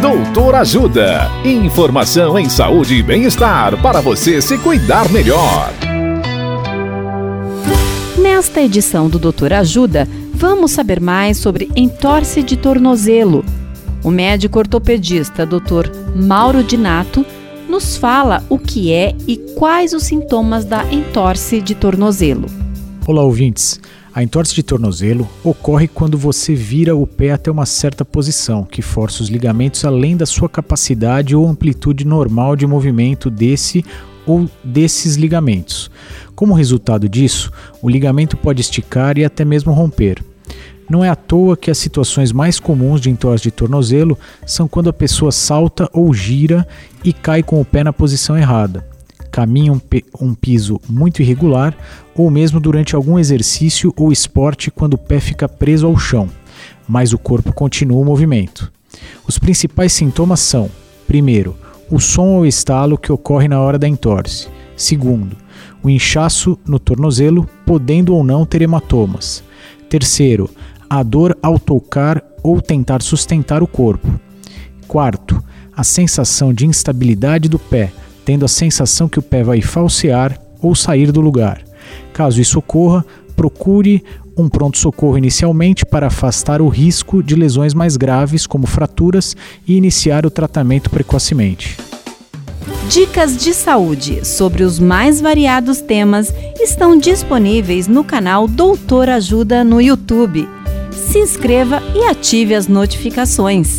Doutor Ajuda. Informação em saúde e bem-estar para você se cuidar melhor. Nesta edição do Doutor Ajuda, vamos saber mais sobre entorse de tornozelo. O médico ortopedista Dr. Mauro Dinato nos fala o que é e quais os sintomas da entorse de tornozelo. Olá, ouvintes. A entorse de tornozelo ocorre quando você vira o pé até uma certa posição, que força os ligamentos além da sua capacidade ou amplitude normal de movimento desse ou desses ligamentos. Como resultado disso, o ligamento pode esticar e até mesmo romper. Não é à toa que as situações mais comuns de entorse de tornozelo são quando a pessoa salta ou gira e cai com o pé na posição errada caminha um, um piso muito irregular ou mesmo durante algum exercício ou esporte quando o pé fica preso ao chão, mas o corpo continua o movimento. Os principais sintomas são: primeiro, o som ou estalo que ocorre na hora da entorse. Segundo, o inchaço no tornozelo, podendo ou não ter hematomas. Terceiro, a dor ao tocar ou tentar sustentar o corpo. Quarto, a sensação de instabilidade do pé, tendo a sensação que o pé vai falsear ou sair do lugar. Caso isso ocorra, procure um pronto-socorro inicialmente para afastar o risco de lesões mais graves, como fraturas, e iniciar o tratamento precocemente. Dicas de saúde sobre os mais variados temas estão disponíveis no canal Doutor Ajuda no YouTube. Se inscreva e ative as notificações.